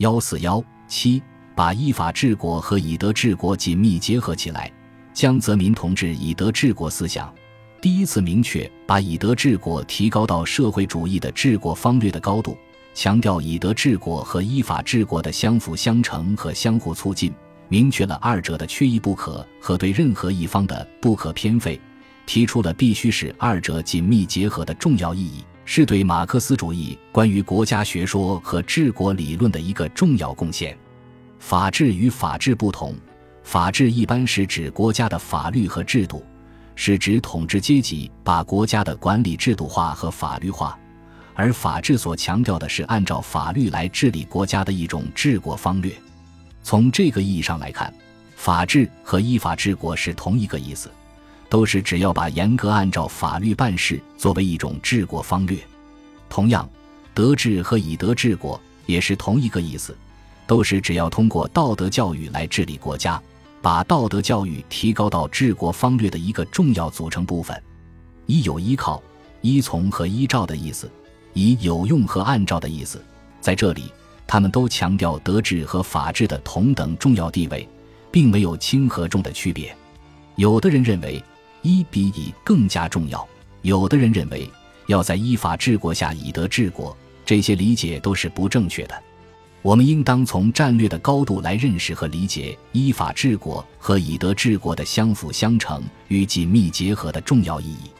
幺四幺七，把依法治国和以德治国紧密结合起来。江泽民同志以德治国思想，第一次明确把以德治国提高到社会主义的治国方略的高度，强调以德治国和依法治国的相辅相成和相互促进，明确了二者的缺一不可和对任何一方的不可偏废，提出了必须使二者紧密结合的重要意义。是对马克思主义关于国家学说和治国理论的一个重要贡献。法治与法治不同，法治一般是指国家的法律和制度，是指统治阶级把国家的管理制度化和法律化，而法治所强调的是按照法律来治理国家的一种治国方略。从这个意义上来看，法治和依法治国是同一个意思。都是只要把严格按照法律办事作为一种治国方略，同样，德治和以德治国也是同一个意思，都是只要通过道德教育来治理国家，把道德教育提高到治国方略的一个重要组成部分。一有依靠、依从和依照的意思，以有用和按照的意思，在这里，他们都强调德治和法治的同等重要地位，并没有轻和重的区别。有的人认为。一比以更加重要。有的人认为，要在依法治国下以德治国，这些理解都是不正确的。我们应当从战略的高度来认识和理解依法治国和以德治国的相辅相成与紧密结合的重要意义。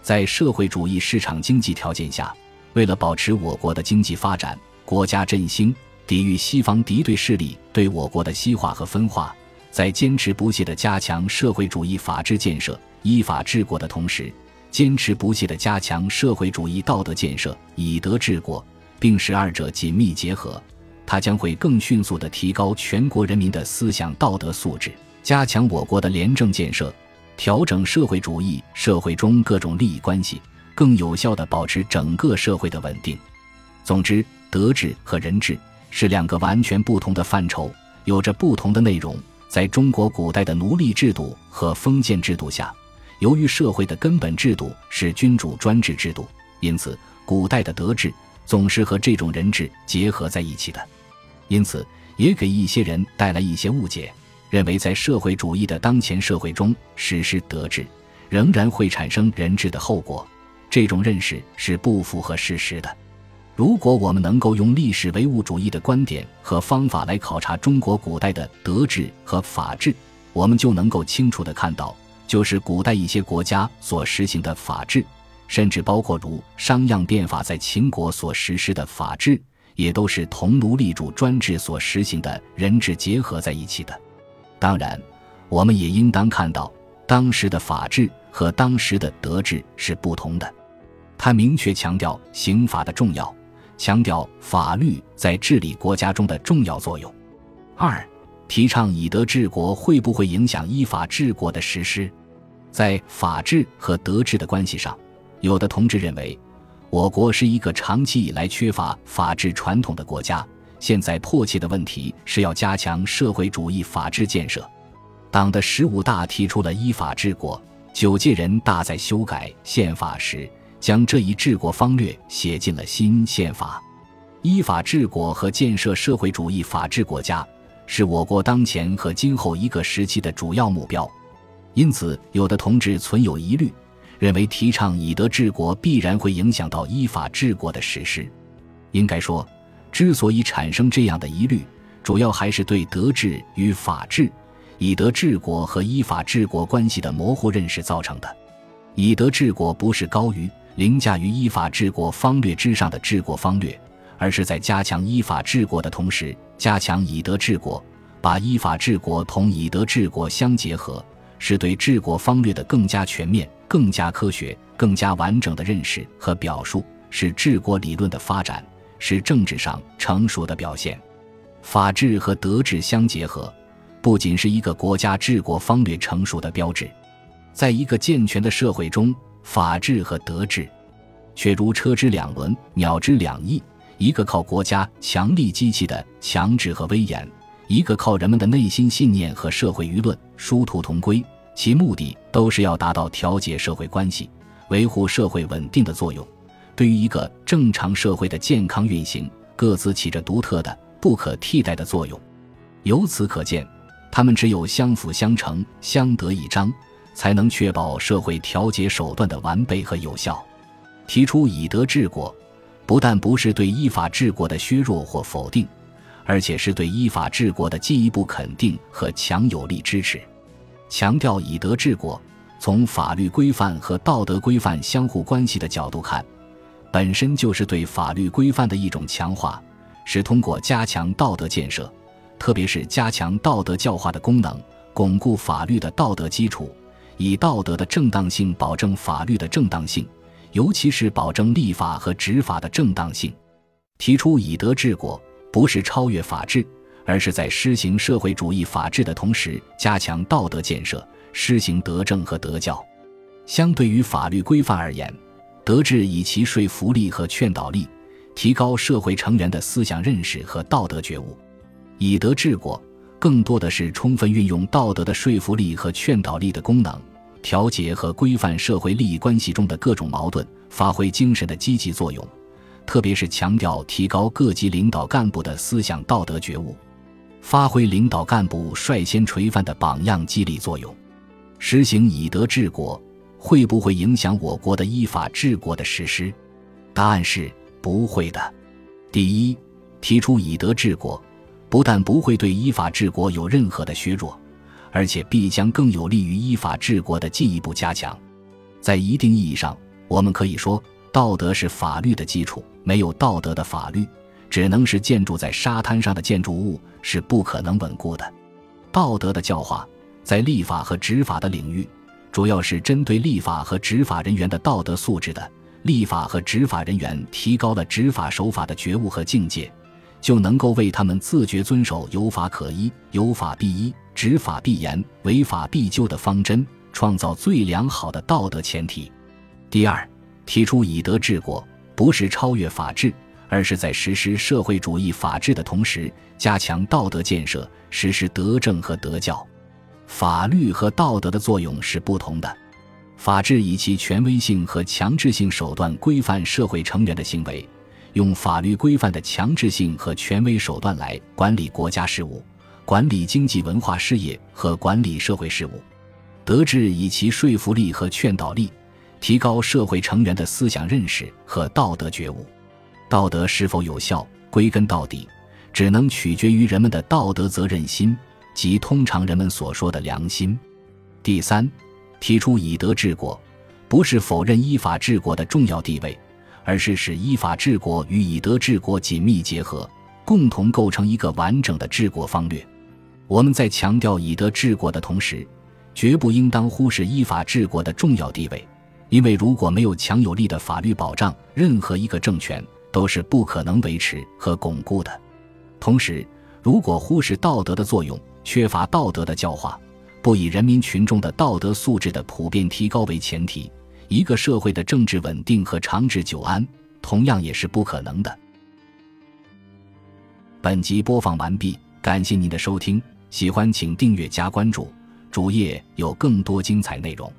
在社会主义市场经济条件下，为了保持我国的经济发展、国家振兴，抵御西方敌对势力对我国的西化和分化，在坚持不懈地加强社会主义法治建设。依法治国的同时，坚持不懈地加强社会主义道德建设，以德治国，并使二者紧密结合，它将会更迅速地提高全国人民的思想道德素质，加强我国的廉政建设，调整社会主义社会中各种利益关系，更有效地保持整个社会的稳定。总之，德治和人治是两个完全不同的范畴，有着不同的内容。在中国古代的奴隶制度和封建制度下。由于社会的根本制度是君主专制制度，因此古代的德治总是和这种人治结合在一起的，因此也给一些人带来一些误解，认为在社会主义的当前社会中实施德治仍然会产生人治的后果。这种认识是不符合事实的。如果我们能够用历史唯物主义的观点和方法来考察中国古代的德治和法治，我们就能够清楚地看到。就是古代一些国家所实行的法治，甚至包括如商鞅变法在秦国所实施的法治，也都是同奴隶主专制所实行的人治结合在一起的。当然，我们也应当看到，当时的法治和当时的德治是不同的。他明确强调刑法的重要，强调法律在治理国家中的重要作用。二。提倡以德治国会不会影响依法治国的实施？在法治和德治的关系上，有的同志认为，我国是一个长期以来缺乏法治传统的国家，现在迫切的问题是要加强社会主义法治建设。党的十五大提出了依法治国，九届人大在修改宪法时，将这一治国方略写进了新宪法。依法治国和建设社会主义法治国家。是我国当前和今后一个时期的主要目标，因此，有的同志存有疑虑，认为提倡以德治国必然会影响到依法治国的实施。应该说，之所以产生这样的疑虑，主要还是对德治与法治、以德治国和依法治国关系的模糊认识造成的。以德治国不是高于、凌驾于依法治国方略之上的治国方略。而是在加强依法治国的同时，加强以德治国，把依法治国同以德治国相结合，是对治国方略的更加全面、更加科学、更加完整的认识和表述，是治国理论的发展，是政治上成熟的表现。法治和德治相结合，不仅是一个国家治国方略成熟的标志，在一个健全的社会中，法治和德治却如车之两轮，鸟之两翼。一个靠国家强力机器的强制和威严，一个靠人们的内心信念和社会舆论，殊途同归，其目的都是要达到调节社会关系、维护社会稳定的作用。对于一个正常社会的健康运行，各自起着独特的、不可替代的作用。由此可见，他们只有相辅相成、相得益彰，才能确保社会调节手段的完备和有效。提出以德治国，不但不是对依法治国的削弱或否定，而且是对依法治国的进一步肯定和强有力支持。强调以德治国，从法律规范和道德规范相互关系的角度看，本身就是对法律规范的一种强化，是通过加强道德建设，特别是加强道德教化的功能，巩固法律的道德基础，以道德的正当性保证法律的正当性。尤其是保证立法和执法的正当性，提出以德治国，不是超越法治，而是在施行社会主义法治的同时，加强道德建设，施行德政和德教。相对于法律规范而言，德治以其说服力和劝导力，提高社会成员的思想认识和道德觉悟；以德治国，更多的是充分运用道德的说服力和劝导力的功能。调节和规范社会利益关系中的各种矛盾，发挥精神的积极作用，特别是强调提高各级领导干部的思想道德觉悟，发挥领导干部率先垂范的榜样激励作用。实行以德治国，会不会影响我国的依法治国的实施？答案是不会的。第一，提出以德治国，不但不会对依法治国有任何的削弱。而且必将更有利于依法治国的进一步加强。在一定意义上，我们可以说，道德是法律的基础。没有道德的法律，只能是建筑在沙滩上的建筑物，是不可能稳固的。道德的教化，在立法和执法的领域，主要是针对立法和执法人员的道德素质的。立法和执法人员提高了执法手法的觉悟和境界。就能够为他们自觉遵守有法可依、有法必依、执法必严、违法必究的方针创造最良好的道德前提。第二，提出以德治国，不是超越法治，而是在实施社会主义法治的同时，加强道德建设，实施德政和德教。法律和道德的作用是不同的。法治以其权威性和强制性手段规范社会成员的行为。用法律规范的强制性和权威手段来管理国家事务、管理经济文化事业和管理社会事务，德治以其说服力和劝导力，提高社会成员的思想认识和道德觉悟。道德是否有效，归根到底，只能取决于人们的道德责任心，即通常人们所说的良心。第三，提出以德治国，不是否认依法治国的重要地位。而是使依法治国与以德治国紧密结合，共同构成一个完整的治国方略。我们在强调以德治国的同时，绝不应当忽视依法治国的重要地位。因为如果没有强有力的法律保障，任何一个政权都是不可能维持和巩固的。同时，如果忽视道德的作用，缺乏道德的教化，不以人民群众的道德素质的普遍提高为前提。一个社会的政治稳定和长治久安，同样也是不可能的。本集播放完毕，感谢您的收听，喜欢请订阅加关注，主页有更多精彩内容。